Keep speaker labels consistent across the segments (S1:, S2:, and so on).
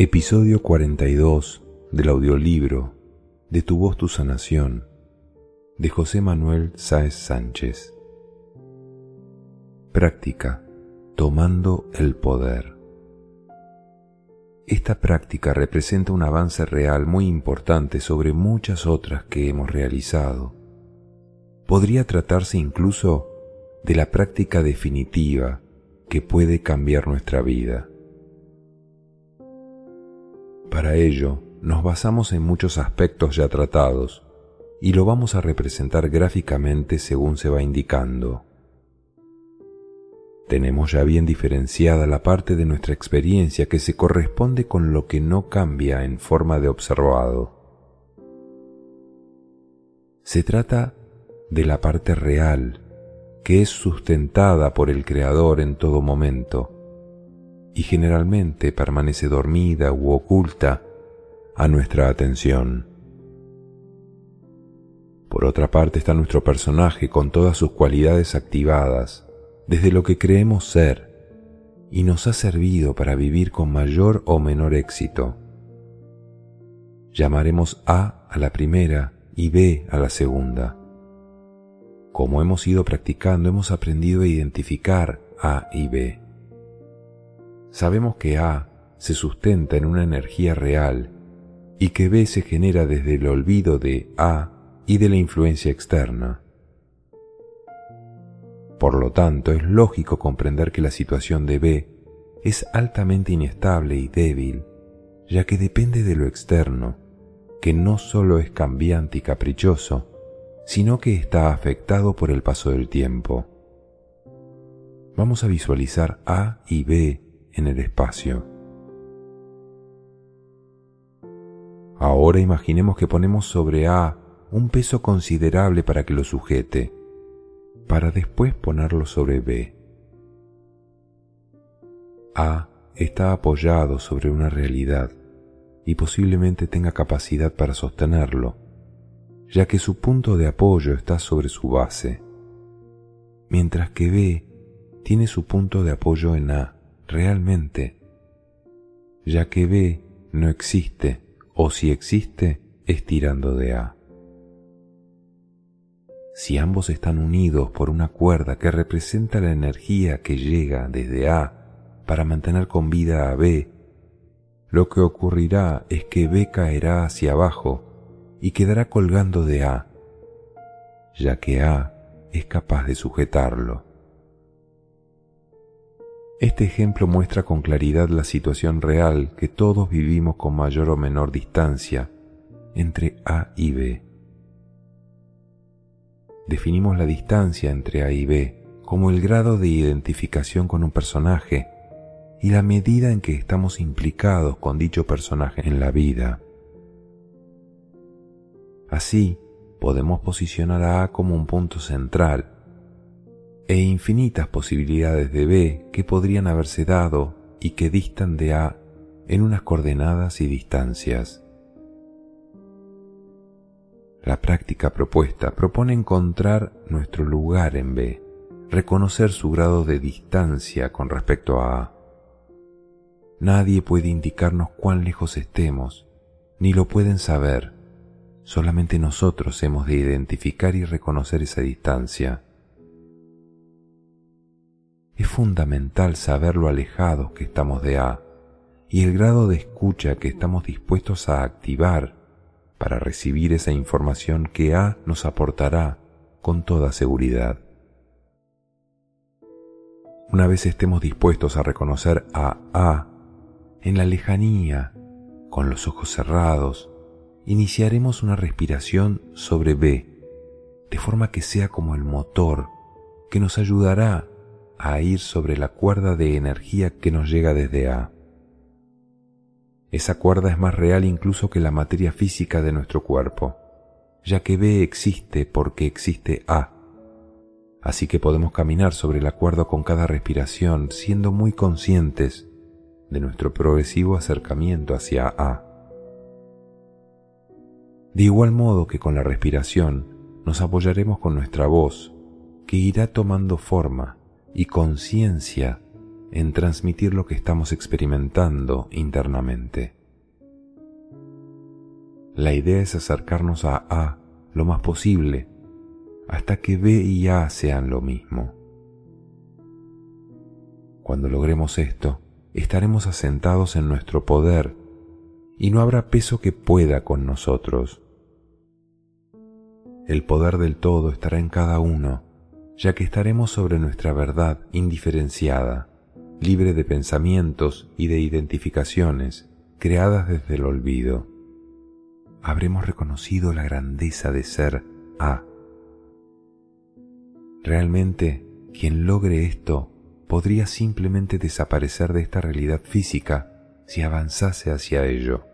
S1: Episodio 42 del audiolibro De tu voz tu sanación de José Manuel Sáez Sánchez. Práctica Tomando el poder. Esta práctica representa un avance real muy importante sobre muchas otras que hemos realizado. Podría tratarse incluso de la práctica definitiva que puede cambiar nuestra vida. Para ello, nos basamos en muchos aspectos ya tratados y lo vamos a representar gráficamente según se va indicando. Tenemos ya bien diferenciada la parte de nuestra experiencia que se corresponde con lo que no cambia en forma de observado. Se trata de la parte real, que es sustentada por el Creador en todo momento y generalmente permanece dormida u oculta a nuestra atención. Por otra parte está nuestro personaje con todas sus cualidades activadas desde lo que creemos ser y nos ha servido para vivir con mayor o menor éxito. Llamaremos A a la primera y B a la segunda. Como hemos ido practicando, hemos aprendido a identificar A y B. Sabemos que A se sustenta en una energía real y que B se genera desde el olvido de A y de la influencia externa. Por lo tanto, es lógico comprender que la situación de B es altamente inestable y débil, ya que depende de lo externo, que no solo es cambiante y caprichoso, sino que está afectado por el paso del tiempo. Vamos a visualizar A y B en el espacio. Ahora imaginemos que ponemos sobre A un peso considerable para que lo sujete, para después ponerlo sobre B. A está apoyado sobre una realidad y posiblemente tenga capacidad para sostenerlo, ya que su punto de apoyo está sobre su base, mientras que B tiene su punto de apoyo en A realmente, ya que B no existe o si existe es tirando de A. Si ambos están unidos por una cuerda que representa la energía que llega desde A para mantener con vida a B, lo que ocurrirá es que B caerá hacia abajo y quedará colgando de A, ya que A es capaz de sujetarlo. Este ejemplo muestra con claridad la situación real que todos vivimos con mayor o menor distancia entre A y B. Definimos la distancia entre A y B como el grado de identificación con un personaje y la medida en que estamos implicados con dicho personaje en la vida. Así, podemos posicionar a A como un punto central e infinitas posibilidades de B que podrían haberse dado y que distan de A en unas coordenadas y distancias. La práctica propuesta propone encontrar nuestro lugar en B, reconocer su grado de distancia con respecto a A. Nadie puede indicarnos cuán lejos estemos, ni lo pueden saber. Solamente nosotros hemos de identificar y reconocer esa distancia es fundamental saber lo alejados que estamos de A y el grado de escucha que estamos dispuestos a activar para recibir esa información que A nos aportará con toda seguridad. Una vez estemos dispuestos a reconocer a A en la lejanía, con los ojos cerrados, iniciaremos una respiración sobre B, de forma que sea como el motor que nos ayudará a ir sobre la cuerda de energía que nos llega desde A. Esa cuerda es más real incluso que la materia física de nuestro cuerpo, ya que B existe porque existe A. Así que podemos caminar sobre la cuerda con cada respiración siendo muy conscientes de nuestro progresivo acercamiento hacia A. De igual modo que con la respiración nos apoyaremos con nuestra voz, que irá tomando forma y conciencia en transmitir lo que estamos experimentando internamente. La idea es acercarnos a A lo más posible hasta que B y A sean lo mismo. Cuando logremos esto, estaremos asentados en nuestro poder y no habrá peso que pueda con nosotros. El poder del todo estará en cada uno, ya que estaremos sobre nuestra verdad indiferenciada, libre de pensamientos y de identificaciones creadas desde el olvido. Habremos reconocido la grandeza de ser A. Realmente, quien logre esto podría simplemente desaparecer de esta realidad física si avanzase hacia ello.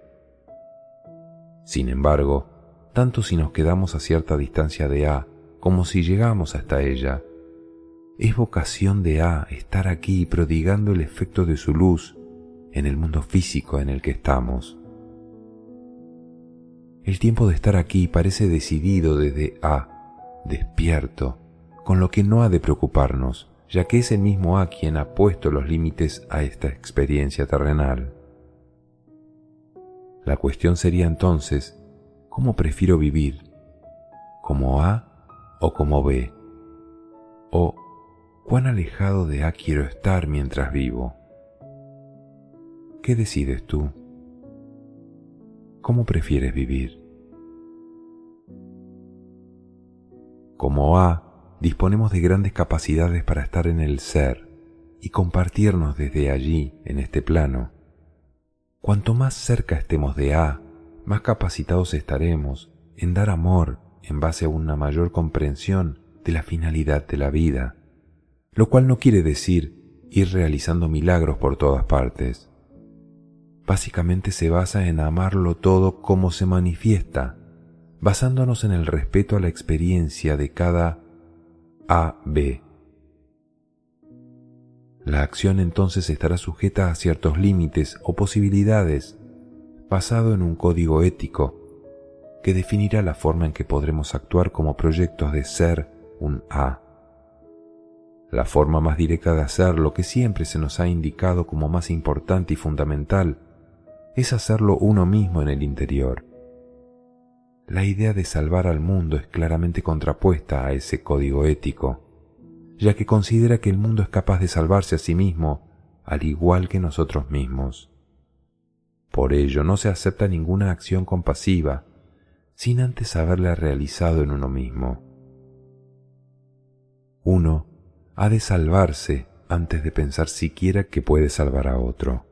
S1: Sin embargo, tanto si nos quedamos a cierta distancia de A como si llegamos hasta ella, es vocación de A estar aquí prodigando el efecto de su luz en el mundo físico en el que estamos. El tiempo de estar aquí parece decidido desde A, despierto, con lo que no ha de preocuparnos, ya que es el mismo A quien ha puesto los límites a esta experiencia terrenal. La cuestión sería entonces, ¿cómo prefiero vivir? ¿Como A o como B? ¿O cuán alejado de A quiero estar mientras vivo? ¿Qué decides tú? ¿Cómo prefieres vivir? Como A, disponemos de grandes capacidades para estar en el ser y compartirnos desde allí, en este plano, Cuanto más cerca estemos de A, más capacitados estaremos en dar amor en base a una mayor comprensión de la finalidad de la vida, lo cual no quiere decir ir realizando milagros por todas partes. Básicamente se basa en amarlo todo como se manifiesta, basándonos en el respeto a la experiencia de cada A, B, la acción entonces estará sujeta a ciertos límites o posibilidades, basado en un código ético que definirá la forma en que podremos actuar como proyectos de ser un A. La forma más directa de hacer lo que siempre se nos ha indicado como más importante y fundamental es hacerlo uno mismo en el interior. La idea de salvar al mundo es claramente contrapuesta a ese código ético ya que considera que el mundo es capaz de salvarse a sí mismo, al igual que nosotros mismos. Por ello no se acepta ninguna acción compasiva sin antes haberla realizado en uno mismo. Uno ha de salvarse antes de pensar siquiera que puede salvar a otro.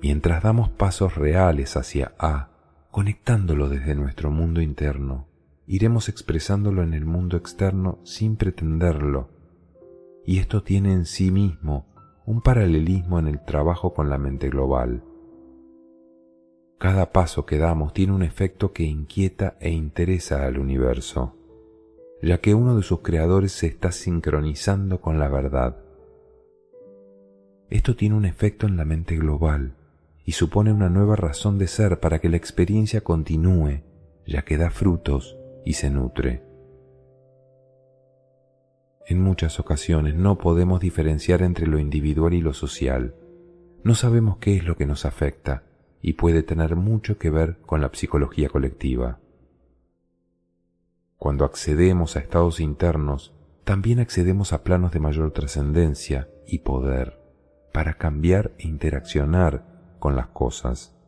S1: Mientras damos pasos reales hacia A, conectándolo desde nuestro mundo interno, iremos expresándolo en el mundo externo sin pretenderlo, y esto tiene en sí mismo un paralelismo en el trabajo con la mente global. Cada paso que damos tiene un efecto que inquieta e interesa al universo, ya que uno de sus creadores se está sincronizando con la verdad. Esto tiene un efecto en la mente global y supone una nueva razón de ser para que la experiencia continúe, ya que da frutos y se nutre. En muchas ocasiones no podemos diferenciar entre lo individual y lo social. No sabemos qué es lo que nos afecta y puede tener mucho que ver con la psicología colectiva. Cuando accedemos a estados internos, también accedemos a planos de mayor trascendencia y poder para cambiar e interaccionar con las cosas.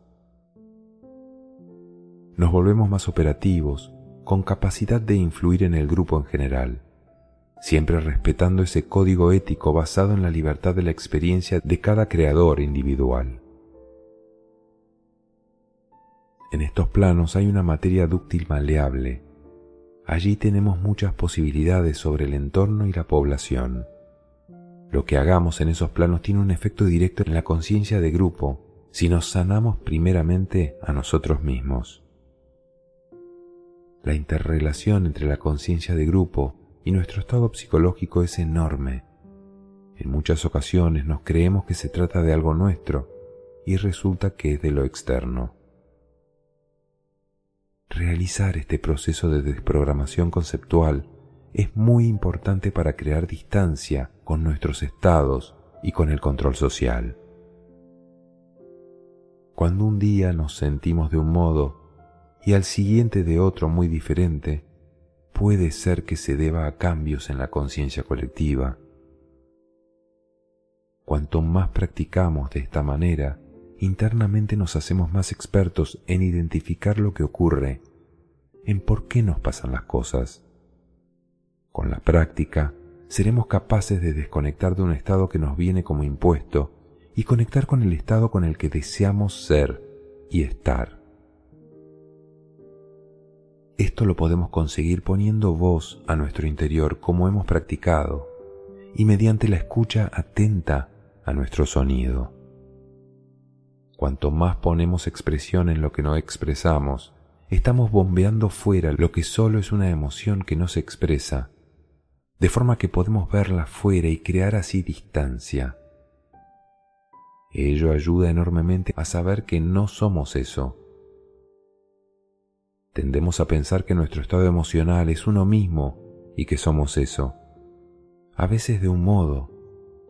S1: Nos volvemos más operativos, con capacidad de influir en el grupo en general, siempre respetando ese código ético basado en la libertad de la experiencia de cada creador individual. En estos planos hay una materia dúctil maleable. Allí tenemos muchas posibilidades sobre el entorno y la población. Lo que hagamos en esos planos tiene un efecto directo en la conciencia de grupo si nos sanamos primeramente a nosotros mismos. La interrelación entre la conciencia de grupo y nuestro estado psicológico es enorme. En muchas ocasiones nos creemos que se trata de algo nuestro y resulta que es de lo externo. Realizar este proceso de desprogramación conceptual es muy importante para crear distancia con nuestros estados y con el control social. Cuando un día nos sentimos de un modo y al siguiente de otro muy diferente, puede ser que se deba a cambios en la conciencia colectiva. Cuanto más practicamos de esta manera, internamente nos hacemos más expertos en identificar lo que ocurre, en por qué nos pasan las cosas. Con la práctica, seremos capaces de desconectar de un estado que nos viene como impuesto y conectar con el estado con el que deseamos ser y estar. Esto lo podemos conseguir poniendo voz a nuestro interior como hemos practicado y mediante la escucha atenta a nuestro sonido. Cuanto más ponemos expresión en lo que no expresamos, estamos bombeando fuera lo que solo es una emoción que no se expresa, de forma que podemos verla fuera y crear así distancia. Ello ayuda enormemente a saber que no somos eso. Tendemos a pensar que nuestro estado emocional es uno mismo y que somos eso, a veces de un modo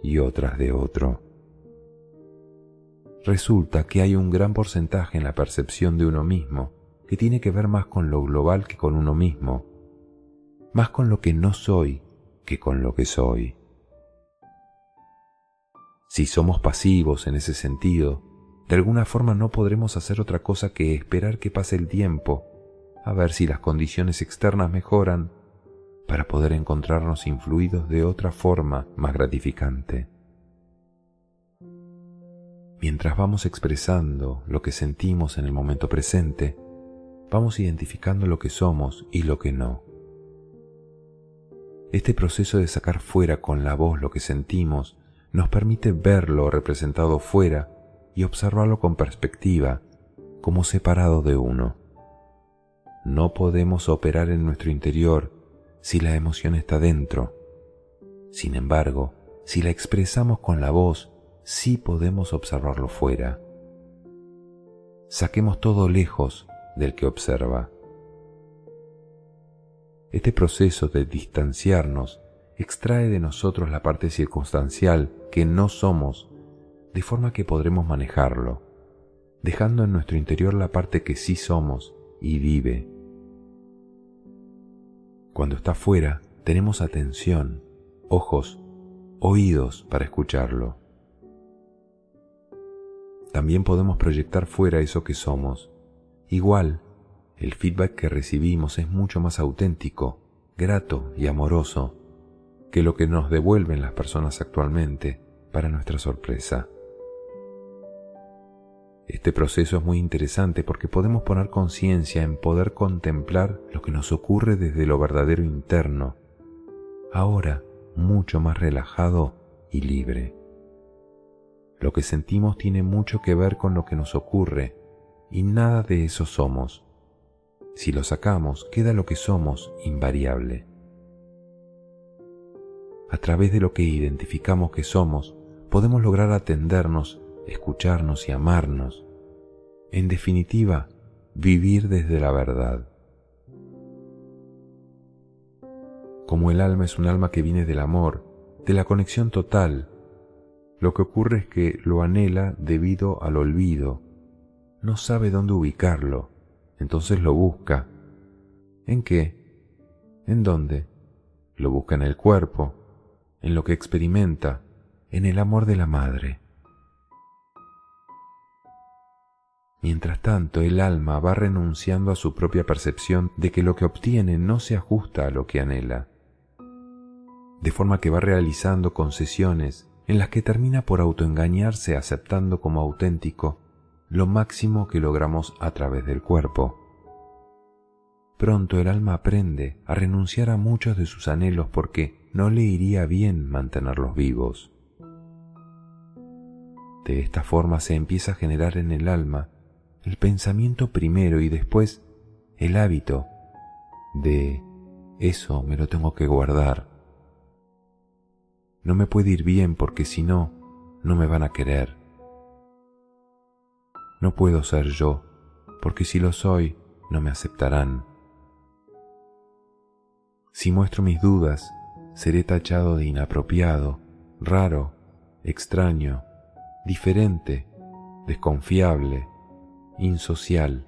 S1: y otras de otro. Resulta que hay un gran porcentaje en la percepción de uno mismo que tiene que ver más con lo global que con uno mismo, más con lo que no soy que con lo que soy. Si somos pasivos en ese sentido, de alguna forma no podremos hacer otra cosa que esperar que pase el tiempo, a ver si las condiciones externas mejoran, para poder encontrarnos influidos de otra forma más gratificante. Mientras vamos expresando lo que sentimos en el momento presente, vamos identificando lo que somos y lo que no. Este proceso de sacar fuera con la voz lo que sentimos nos permite verlo representado fuera y observarlo con perspectiva, como separado de uno. No podemos operar en nuestro interior si la emoción está dentro. Sin embargo, si la expresamos con la voz, sí podemos observarlo fuera. Saquemos todo lejos del que observa. Este proceso de distanciarnos extrae de nosotros la parte circunstancial que no somos, de forma que podremos manejarlo, dejando en nuestro interior la parte que sí somos y vive. Cuando está fuera, tenemos atención, ojos, oídos para escucharlo. También podemos proyectar fuera eso que somos. Igual, el feedback que recibimos es mucho más auténtico, grato y amoroso que lo que nos devuelven las personas actualmente para nuestra sorpresa. Este proceso es muy interesante porque podemos poner conciencia en poder contemplar lo que nos ocurre desde lo verdadero interno, ahora mucho más relajado y libre. Lo que sentimos tiene mucho que ver con lo que nos ocurre y nada de eso somos. Si lo sacamos, queda lo que somos invariable a través de lo que identificamos que somos, podemos lograr atendernos, escucharnos y amarnos. En definitiva, vivir desde la verdad. Como el alma es un alma que viene del amor, de la conexión total, lo que ocurre es que lo anhela debido al olvido, no sabe dónde ubicarlo, entonces lo busca. ¿En qué? ¿En dónde? Lo busca en el cuerpo, en lo que experimenta, en el amor de la madre. Mientras tanto, el alma va renunciando a su propia percepción de que lo que obtiene no se ajusta a lo que anhela, de forma que va realizando concesiones en las que termina por autoengañarse aceptando como auténtico lo máximo que logramos a través del cuerpo. Pronto el alma aprende a renunciar a muchos de sus anhelos porque no le iría bien mantenerlos vivos. De esta forma se empieza a generar en el alma el pensamiento primero y después el hábito de eso me lo tengo que guardar. No me puede ir bien porque si no, no me van a querer. No puedo ser yo porque si lo soy, no me aceptarán. Si muestro mis dudas, seré tachado de inapropiado, raro, extraño, diferente, desconfiable, insocial,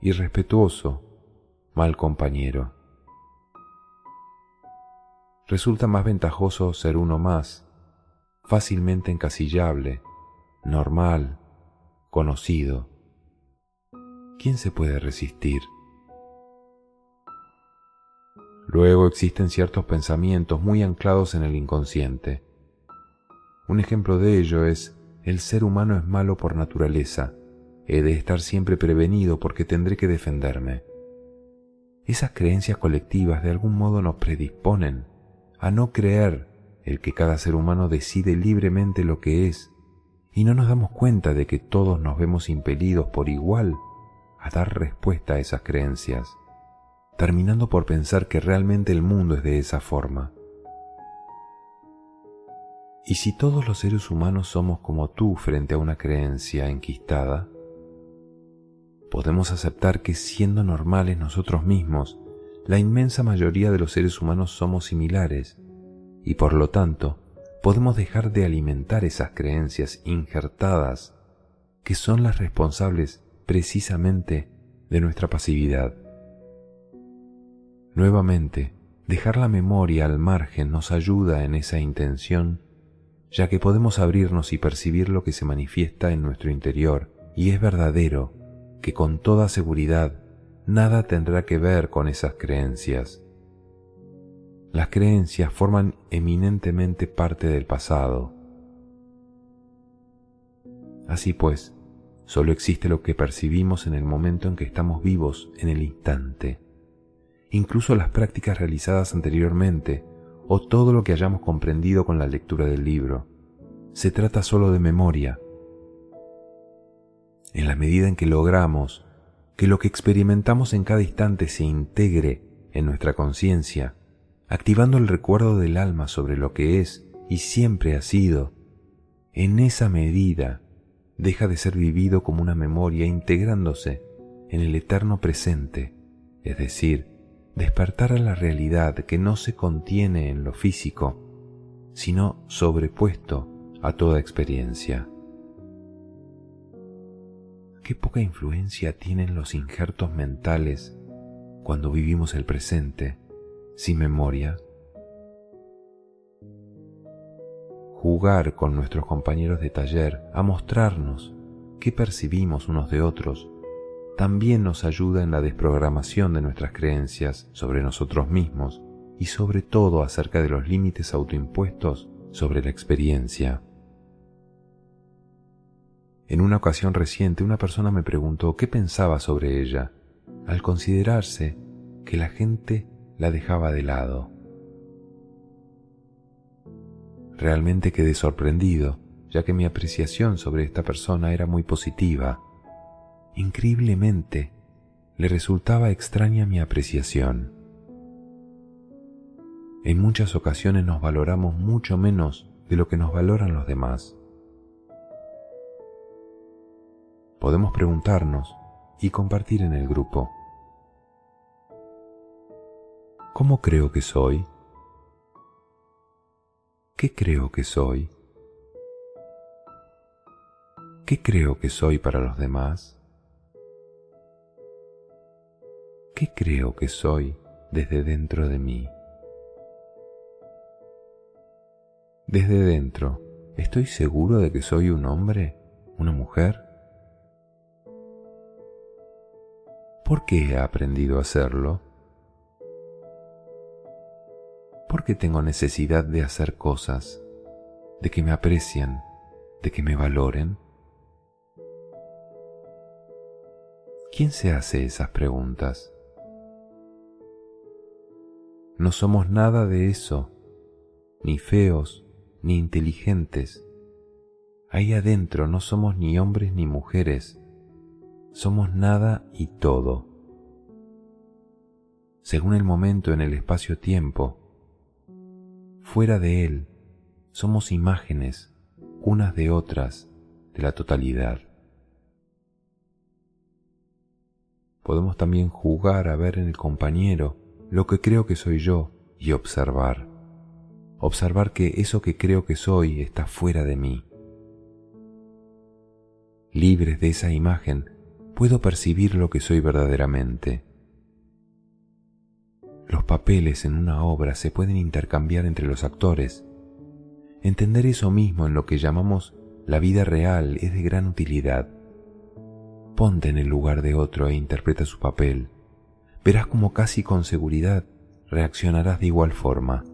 S1: irrespetuoso, mal compañero. Resulta más ventajoso ser uno más, fácilmente encasillable, normal, conocido. ¿Quién se puede resistir? Luego existen ciertos pensamientos muy anclados en el inconsciente. Un ejemplo de ello es, el ser humano es malo por naturaleza, he de estar siempre prevenido porque tendré que defenderme. Esas creencias colectivas de algún modo nos predisponen a no creer el que cada ser humano decide libremente lo que es y no nos damos cuenta de que todos nos vemos impelidos por igual a dar respuesta a esas creencias, terminando por pensar que realmente el mundo es de esa forma. Y si todos los seres humanos somos como tú frente a una creencia enquistada, podemos aceptar que siendo normales nosotros mismos, la inmensa mayoría de los seres humanos somos similares y por lo tanto podemos dejar de alimentar esas creencias injertadas que son las responsables precisamente de nuestra pasividad. Nuevamente, dejar la memoria al margen nos ayuda en esa intención, ya que podemos abrirnos y percibir lo que se manifiesta en nuestro interior y es verdadero que con toda seguridad nada tendrá que ver con esas creencias. Las creencias forman eminentemente parte del pasado. Así pues, solo existe lo que percibimos en el momento en que estamos vivos, en el instante. Incluso las prácticas realizadas anteriormente o todo lo que hayamos comprendido con la lectura del libro. Se trata solo de memoria, en la medida en que logramos que lo que experimentamos en cada instante se integre en nuestra conciencia, activando el recuerdo del alma sobre lo que es y siempre ha sido, en esa medida deja de ser vivido como una memoria integrándose en el eterno presente, es decir, despertar a la realidad que no se contiene en lo físico, sino sobrepuesto a toda experiencia qué poca influencia tienen los injertos mentales cuando vivimos el presente sin memoria. Jugar con nuestros compañeros de taller a mostrarnos qué percibimos unos de otros también nos ayuda en la desprogramación de nuestras creencias sobre nosotros mismos y sobre todo acerca de los límites autoimpuestos sobre la experiencia. En una ocasión reciente una persona me preguntó qué pensaba sobre ella, al considerarse que la gente la dejaba de lado. Realmente quedé sorprendido, ya que mi apreciación sobre esta persona era muy positiva. Increíblemente, le resultaba extraña mi apreciación. En muchas ocasiones nos valoramos mucho menos de lo que nos valoran los demás. Podemos preguntarnos y compartir en el grupo. ¿Cómo creo que soy? ¿Qué creo que soy? ¿Qué creo que soy para los demás? ¿Qué creo que soy desde dentro de mí? Desde dentro, ¿estoy seguro de que soy un hombre? ¿Una mujer? ¿Por qué he aprendido a hacerlo? ¿Por qué tengo necesidad de hacer cosas, de que me aprecien, de que me valoren? ¿Quién se hace esas preguntas? No somos nada de eso, ni feos, ni inteligentes. Ahí adentro no somos ni hombres ni mujeres, somos nada y todo. Según el momento en el espacio-tiempo, fuera de él, somos imágenes unas de otras de la totalidad. Podemos también jugar a ver en el compañero lo que creo que soy yo y observar. Observar que eso que creo que soy está fuera de mí. Libres de esa imagen, puedo percibir lo que soy verdaderamente. Los papeles en una obra se pueden intercambiar entre los actores. Entender eso mismo en lo que llamamos la vida real es de gran utilidad. Ponte en el lugar de otro e interpreta su papel. Verás como casi con seguridad reaccionarás de igual forma.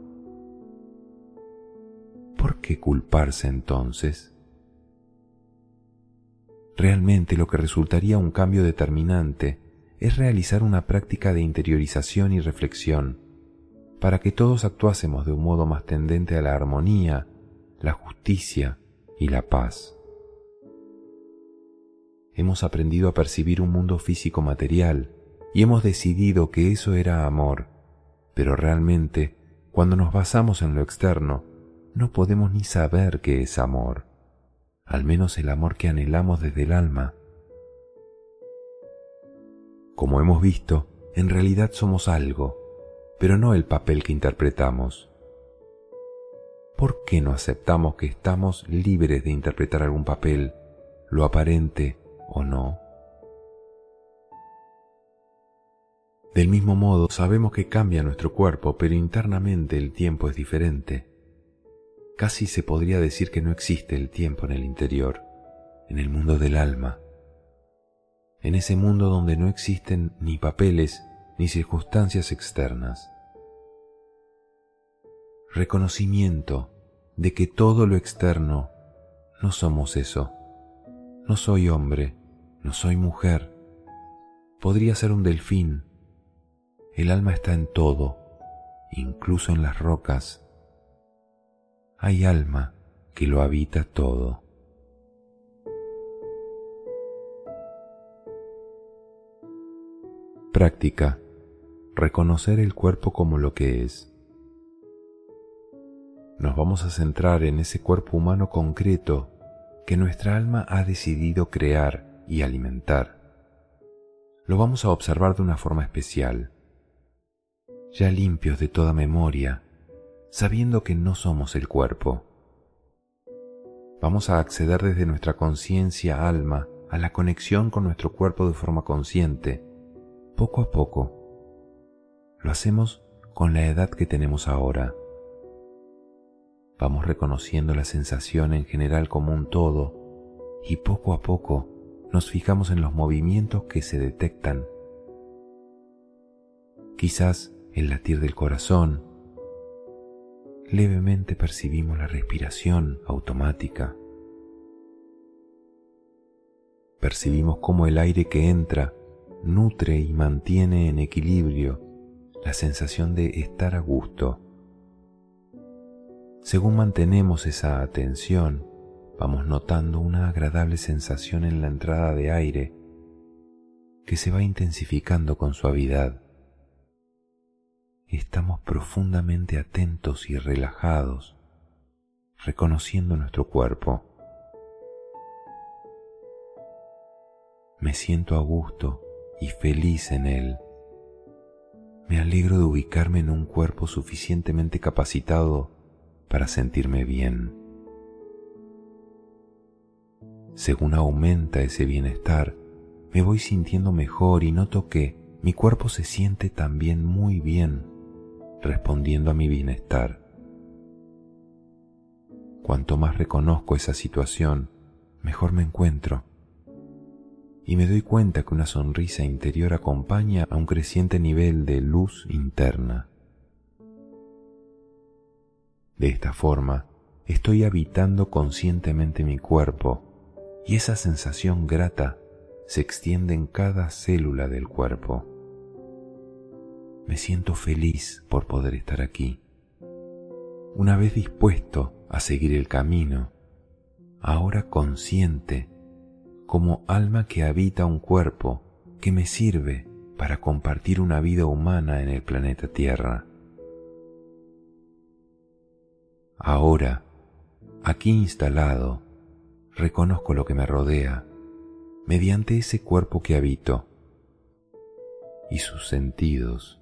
S1: ¿Por qué culparse entonces? Realmente lo que resultaría un cambio determinante es realizar una práctica de interiorización y reflexión para que todos actuásemos de un modo más tendente a la armonía, la justicia y la paz. Hemos aprendido a percibir un mundo físico material y hemos decidido que eso era amor, pero realmente, cuando nos basamos en lo externo, no podemos ni saber qué es amor, al menos el amor que anhelamos desde el alma. Como hemos visto, en realidad somos algo, pero no el papel que interpretamos. ¿Por qué no aceptamos que estamos libres de interpretar algún papel, lo aparente o no? Del mismo modo, sabemos que cambia nuestro cuerpo, pero internamente el tiempo es diferente. Casi se podría decir que no existe el tiempo en el interior, en el mundo del alma, en ese mundo donde no existen ni papeles ni circunstancias externas. Reconocimiento de que todo lo externo no somos eso. No soy hombre, no soy mujer. Podría ser un delfín, el alma está en todo, incluso en las rocas. Hay alma que lo habita todo. Práctica. Reconocer el cuerpo como lo que es. Nos vamos a centrar en ese cuerpo humano concreto que nuestra alma ha decidido crear y alimentar. Lo vamos a observar de una forma especial ya limpios de toda memoria, sabiendo que no somos el cuerpo. Vamos a acceder desde nuestra conciencia alma a la conexión con nuestro cuerpo de forma consciente, poco a poco. Lo hacemos con la edad que tenemos ahora. Vamos reconociendo la sensación en general como un todo y poco a poco nos fijamos en los movimientos que se detectan. Quizás el latir del corazón. Levemente percibimos la respiración automática. Percibimos cómo el aire que entra nutre y mantiene en equilibrio la sensación de estar a gusto. Según mantenemos esa atención, vamos notando una agradable sensación en la entrada de aire que se va intensificando con suavidad estamos profundamente atentos y relajados, reconociendo nuestro cuerpo. Me siento a gusto y feliz en él. Me alegro de ubicarme en un cuerpo suficientemente capacitado para sentirme bien. Según aumenta ese bienestar, me voy sintiendo mejor y noto que mi cuerpo se siente también muy bien respondiendo a mi bienestar. Cuanto más reconozco esa situación, mejor me encuentro. Y me doy cuenta que una sonrisa interior acompaña a un creciente nivel de luz interna. De esta forma, estoy habitando conscientemente mi cuerpo y esa sensación grata se extiende en cada célula del cuerpo. Me siento feliz por poder estar aquí. Una vez dispuesto a seguir el camino, ahora consciente como alma que habita un cuerpo que me sirve para compartir una vida humana en el planeta Tierra. Ahora, aquí instalado, reconozco lo que me rodea mediante ese cuerpo que habito y sus sentidos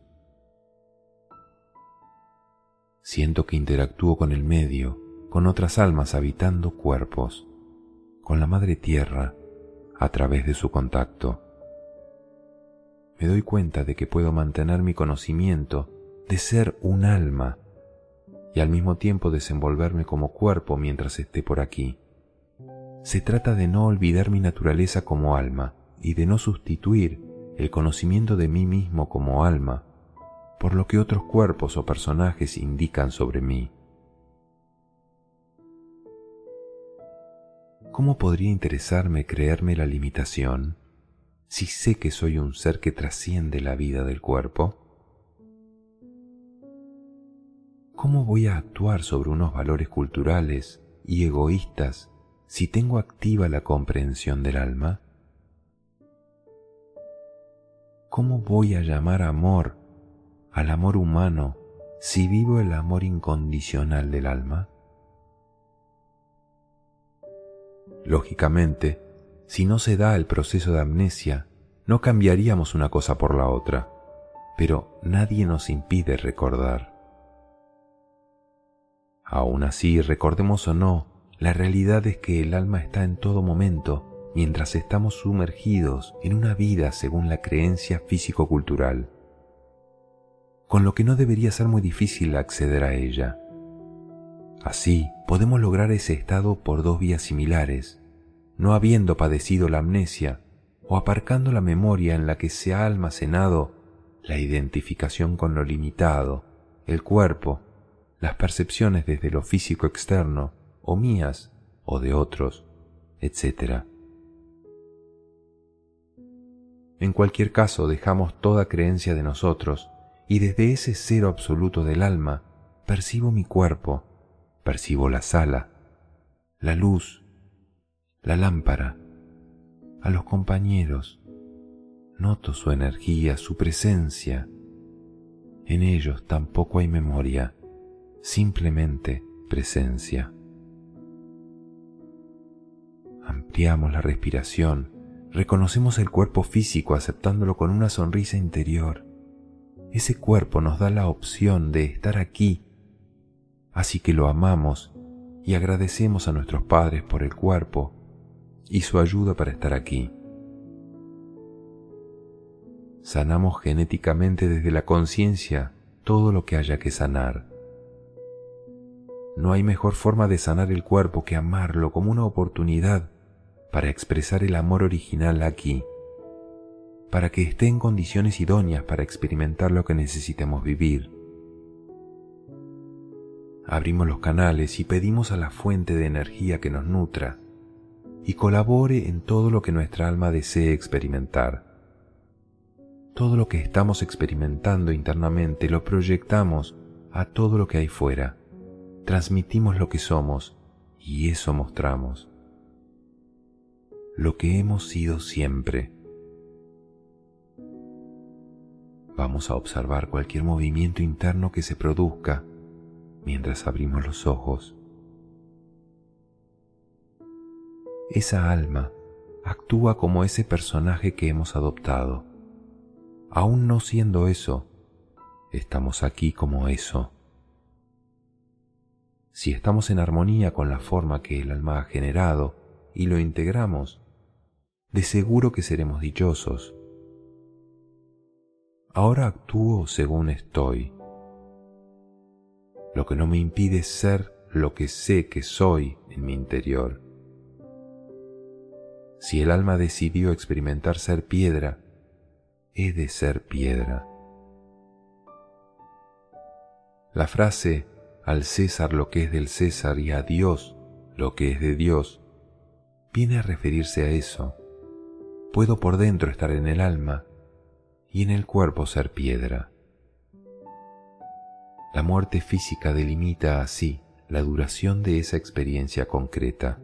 S1: Siento que interactúo con el medio, con otras almas habitando cuerpos, con la Madre Tierra a través de su contacto. Me doy cuenta de que puedo mantener mi conocimiento de ser un alma y al mismo tiempo desenvolverme como cuerpo mientras esté por aquí. Se trata de no olvidar mi naturaleza como alma y de no sustituir el conocimiento de mí mismo como alma por lo que otros cuerpos o personajes indican sobre mí. ¿Cómo podría interesarme creerme la limitación si sé que soy un ser que trasciende la vida del cuerpo? ¿Cómo voy a actuar sobre unos valores culturales y egoístas si tengo activa la comprensión del alma? ¿Cómo voy a llamar amor al amor humano si vivo el amor incondicional del alma? Lógicamente, si no se da el proceso de amnesia, no cambiaríamos una cosa por la otra, pero nadie nos impide recordar. Aún así, recordemos o no, la realidad es que el alma está en todo momento mientras estamos sumergidos en una vida según la creencia físico-cultural con lo que no debería ser muy difícil acceder a ella. Así, podemos lograr ese estado por dos vías similares, no habiendo padecido la amnesia o aparcando la memoria en la que se ha almacenado la identificación con lo limitado, el cuerpo, las percepciones desde lo físico externo, o mías, o de otros, etc. En cualquier caso, dejamos toda creencia de nosotros y desde ese cero absoluto del alma percibo mi cuerpo, percibo la sala, la luz, la lámpara, a los compañeros, noto su energía, su presencia. En ellos tampoco hay memoria, simplemente presencia. Ampliamos la respiración, reconocemos el cuerpo físico aceptándolo con una sonrisa interior ese cuerpo nos da la opción de estar aquí, así que lo amamos y agradecemos a nuestros padres por el cuerpo y su ayuda para estar aquí. Sanamos genéticamente desde la conciencia todo lo que haya que sanar. No hay mejor forma de sanar el cuerpo que amarlo como una oportunidad para expresar el amor original aquí para que esté en condiciones idóneas para experimentar lo que necesitemos vivir. Abrimos los canales y pedimos a la fuente de energía que nos nutra y colabore en todo lo que nuestra alma desee experimentar. Todo lo que estamos experimentando internamente lo proyectamos a todo lo que hay fuera. Transmitimos lo que somos y eso mostramos. Lo que hemos sido siempre Vamos a observar cualquier movimiento interno que se produzca mientras abrimos los ojos. Esa alma actúa como ese personaje que hemos adoptado. Aún no siendo eso, estamos aquí como eso. Si estamos en armonía con la forma que el alma ha generado y lo integramos, de seguro que seremos dichosos Ahora actúo según estoy, lo que no me impide ser lo que sé que soy en mi interior. Si el alma decidió experimentar ser piedra, he de ser piedra. La frase al César lo que es del César y a Dios lo que es de Dios viene a referirse a eso. Puedo por dentro estar en el alma y en el cuerpo ser piedra. La muerte física delimita así la duración de esa experiencia concreta.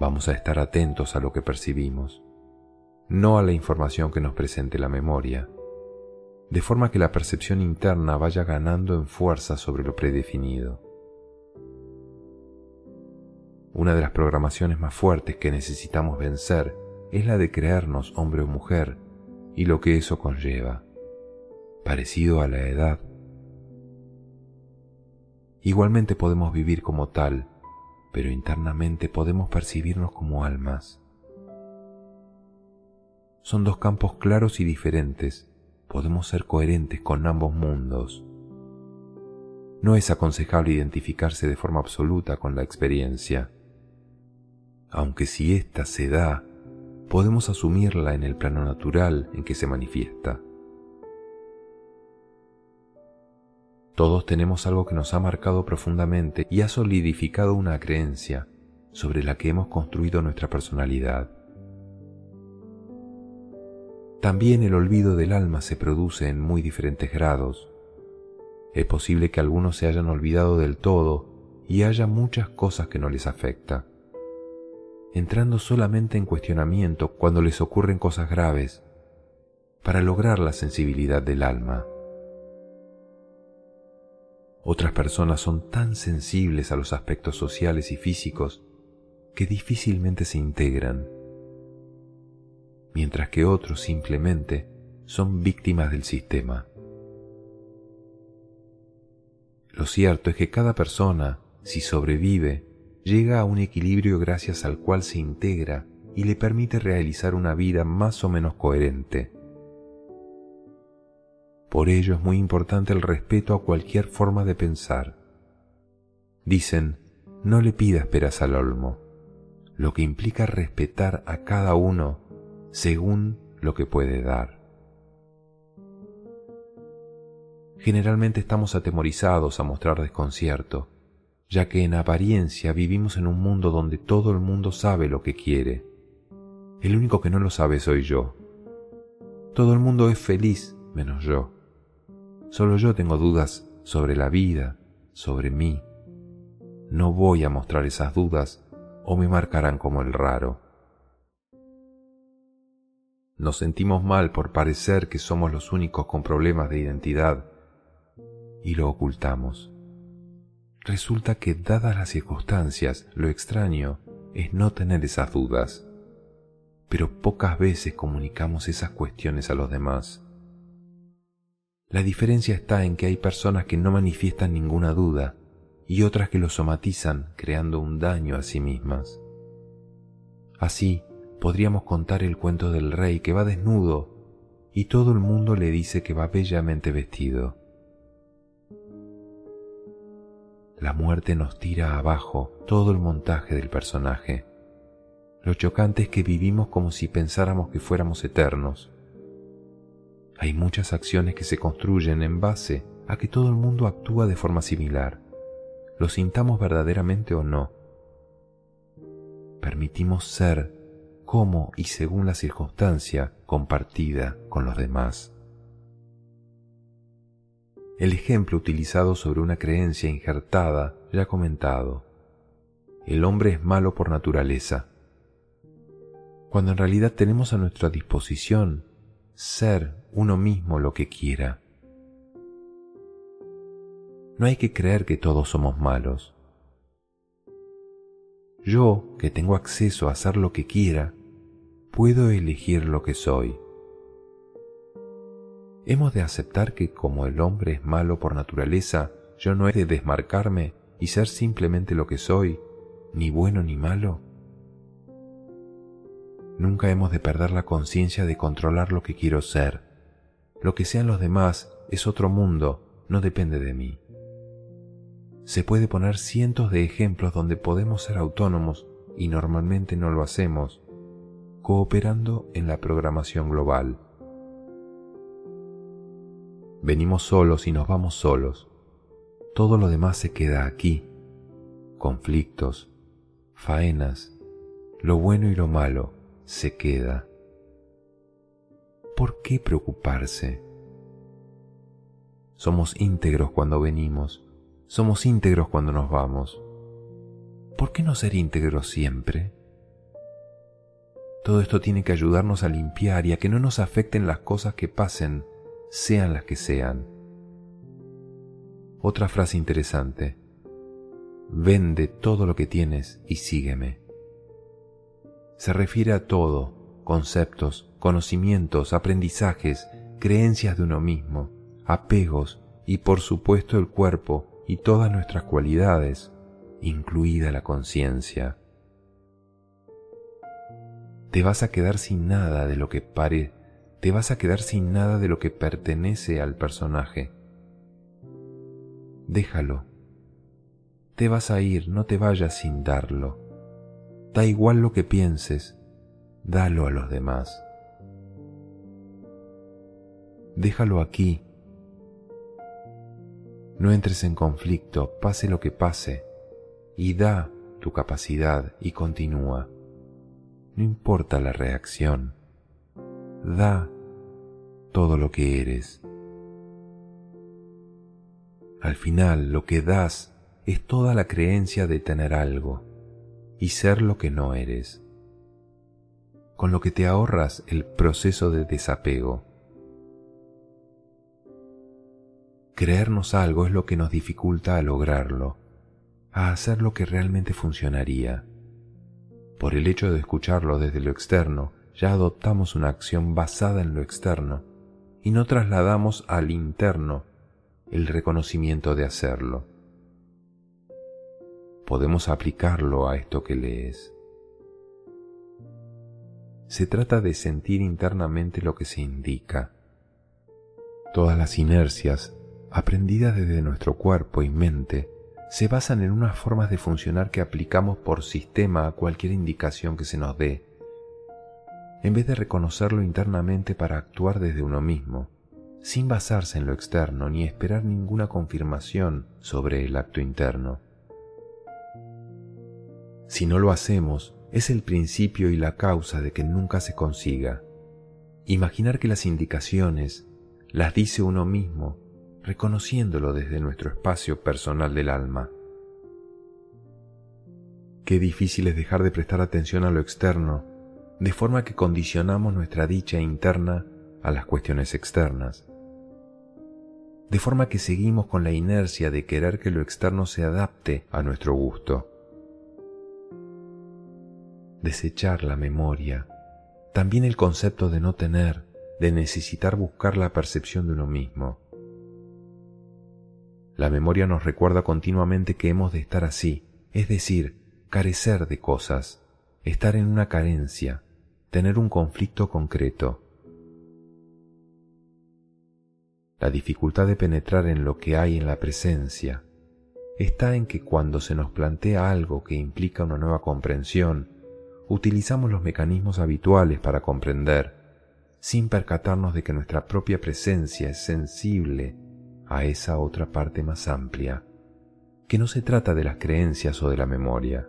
S1: Vamos a estar atentos a lo que percibimos, no a la información que nos presente la memoria, de forma que la percepción interna vaya ganando en fuerza sobre lo predefinido. Una de las programaciones más fuertes que necesitamos vencer es la de creernos hombre o mujer y lo que eso conlleva, parecido a la edad. Igualmente podemos vivir como tal, pero internamente podemos percibirnos como almas. Son dos campos claros y diferentes. Podemos ser coherentes con ambos mundos. No es aconsejable identificarse de forma absoluta con la experiencia, aunque si ésta se da, podemos asumirla en el plano natural en que se manifiesta. Todos tenemos algo que nos ha marcado profundamente y ha solidificado una creencia sobre la que hemos construido nuestra personalidad. También el olvido del alma se produce en muy diferentes grados. Es posible que algunos se hayan olvidado del todo y haya muchas cosas que no les afecta, entrando solamente en cuestionamiento cuando les ocurren cosas graves, para lograr la sensibilidad del alma. Otras personas son tan sensibles a los aspectos sociales y físicos que difícilmente se integran, mientras que otros simplemente son víctimas del sistema. Lo cierto es que cada persona, si sobrevive, llega a un equilibrio gracias al cual se integra y le permite realizar una vida más o menos coherente. Por ello es muy importante el respeto a cualquier forma de pensar. Dicen, no le pidas peras al olmo, lo que implica respetar a cada uno según lo que puede dar. Generalmente estamos atemorizados a mostrar desconcierto, ya que en apariencia vivimos en un mundo donde todo el mundo sabe lo que quiere. El único que no lo sabe soy yo. Todo el mundo es feliz menos yo. Solo yo tengo dudas sobre la vida, sobre mí. No voy a mostrar esas dudas o me marcarán como el raro. Nos sentimos mal por parecer que somos los únicos con problemas de identidad y lo ocultamos. Resulta que dadas las circunstancias, lo extraño es no tener esas dudas, pero pocas veces comunicamos esas cuestiones a los demás. La diferencia está en que hay personas que no manifiestan ninguna duda y otras que lo somatizan creando un daño a sí mismas. Así, podríamos contar el cuento del rey que va desnudo y todo el mundo le dice que va bellamente vestido. La muerte nos tira abajo todo el montaje del personaje. Lo chocante es que vivimos como si pensáramos que fuéramos eternos hay muchas acciones que se construyen en base a que todo el mundo actúa de forma similar, lo sintamos verdaderamente o no. Permitimos ser como y según la circunstancia compartida con los demás. El ejemplo utilizado sobre una creencia injertada ya comentado. El hombre es malo por naturaleza, cuando en realidad tenemos a nuestra disposición ser uno mismo lo que quiera. No hay que creer que todos somos malos. Yo, que tengo acceso a hacer lo que quiera, puedo elegir lo que soy. Hemos de aceptar que como el hombre es malo por naturaleza, yo no he de desmarcarme y ser simplemente lo que soy, ni bueno ni malo. Nunca hemos de perder la conciencia de controlar lo que quiero ser. Lo que sean los demás es otro mundo, no depende de mí. Se puede poner cientos de ejemplos donde podemos ser autónomos y normalmente no lo hacemos, cooperando en la programación global. Venimos solos y nos vamos solos. Todo lo demás se queda aquí. Conflictos, faenas, lo bueno y lo malo se queda. ¿Por qué preocuparse? Somos íntegros cuando venimos, somos íntegros cuando nos vamos. ¿Por qué no ser íntegros siempre? Todo esto tiene que ayudarnos a limpiar y a que no nos afecten las cosas que pasen, sean las que sean. Otra frase interesante. Vende todo lo que tienes y sígueme se refiere a todo, conceptos, conocimientos, aprendizajes, creencias de uno mismo, apegos y por supuesto el cuerpo y todas nuestras cualidades, incluida la conciencia. Te vas a quedar sin nada de lo que pare, te vas a quedar sin nada de lo que pertenece al personaje. Déjalo. Te vas a ir, no te vayas sin darlo. Da igual lo que pienses, dalo a los demás. Déjalo aquí. No entres en conflicto, pase lo que pase, y da tu capacidad y continúa. No importa la reacción, da todo lo que eres. Al final lo que das es toda la creencia de tener algo y ser lo que no eres, con lo que te ahorras el proceso de desapego. Creernos algo es lo que nos dificulta a lograrlo, a hacer lo que realmente funcionaría. Por el hecho de escucharlo desde lo externo, ya adoptamos una acción basada en lo externo y no trasladamos al interno el reconocimiento de hacerlo. Podemos aplicarlo a esto que lees. Se trata de sentir internamente lo que se indica. Todas las inercias, aprendidas desde nuestro cuerpo y mente, se basan en unas formas de funcionar que aplicamos por sistema a cualquier indicación que se nos dé, en vez de reconocerlo internamente para actuar desde uno mismo sin basarse en lo externo ni esperar ninguna confirmación sobre el acto interno. Si no lo hacemos, es el principio y la causa de que nunca se consiga. Imaginar que las indicaciones las dice uno mismo, reconociéndolo desde nuestro espacio personal del alma. Qué difícil es dejar de prestar atención a lo externo, de forma que condicionamos nuestra dicha interna a las cuestiones externas de forma que seguimos con la inercia de querer que lo externo se adapte a nuestro gusto. Desechar la memoria, también el concepto de no tener, de necesitar buscar la percepción de uno mismo. La memoria nos recuerda continuamente que hemos de estar así, es decir, carecer de cosas, estar en una carencia, tener un conflicto concreto. La dificultad de penetrar en lo que hay en la presencia está en que cuando se nos plantea algo que implica una nueva comprensión, utilizamos los mecanismos habituales para comprender, sin percatarnos de que nuestra propia presencia es sensible a esa otra parte más amplia, que no se trata de las creencias o de la memoria.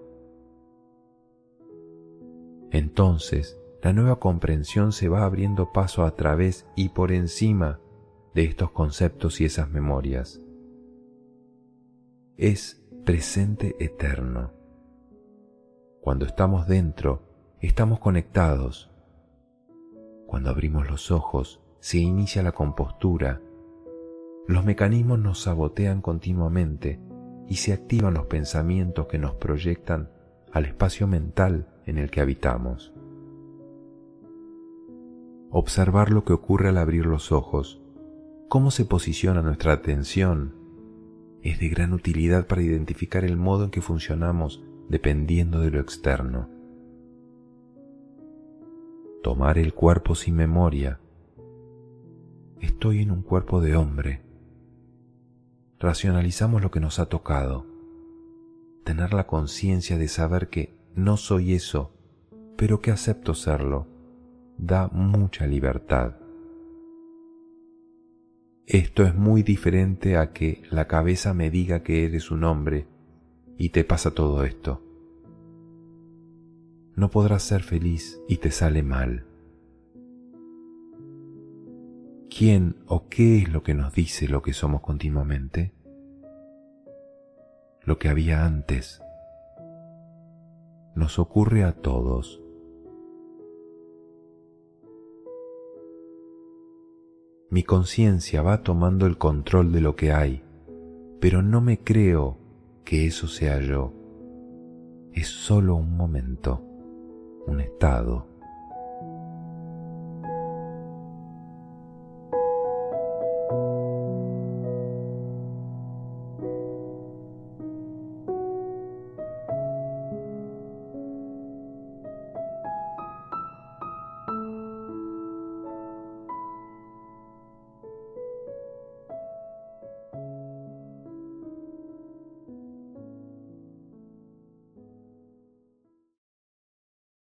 S1: Entonces, la nueva comprensión se va abriendo paso a través y por encima de estos conceptos y esas memorias. Es presente eterno. Cuando estamos dentro, estamos conectados. Cuando abrimos los ojos, se inicia la compostura. Los mecanismos nos sabotean continuamente y se activan los pensamientos que nos proyectan al espacio mental en el que habitamos. Observar lo que ocurre al abrir los ojos cómo se posiciona nuestra atención es de gran utilidad para identificar el modo en que funcionamos dependiendo de lo externo. Tomar el cuerpo sin memoria. Estoy en un cuerpo de hombre. Racionalizamos lo que nos ha tocado. Tener la conciencia de saber que no soy eso, pero que acepto serlo, da mucha libertad. Esto es muy diferente a que la cabeza me diga que eres un hombre y te pasa todo esto. No podrás ser feliz y te sale mal. ¿Quién o qué es lo que nos dice lo que somos continuamente? Lo que había antes. Nos ocurre a todos. Mi conciencia va tomando el control de lo que hay, pero no me creo que eso sea yo. Es solo un momento, un estado.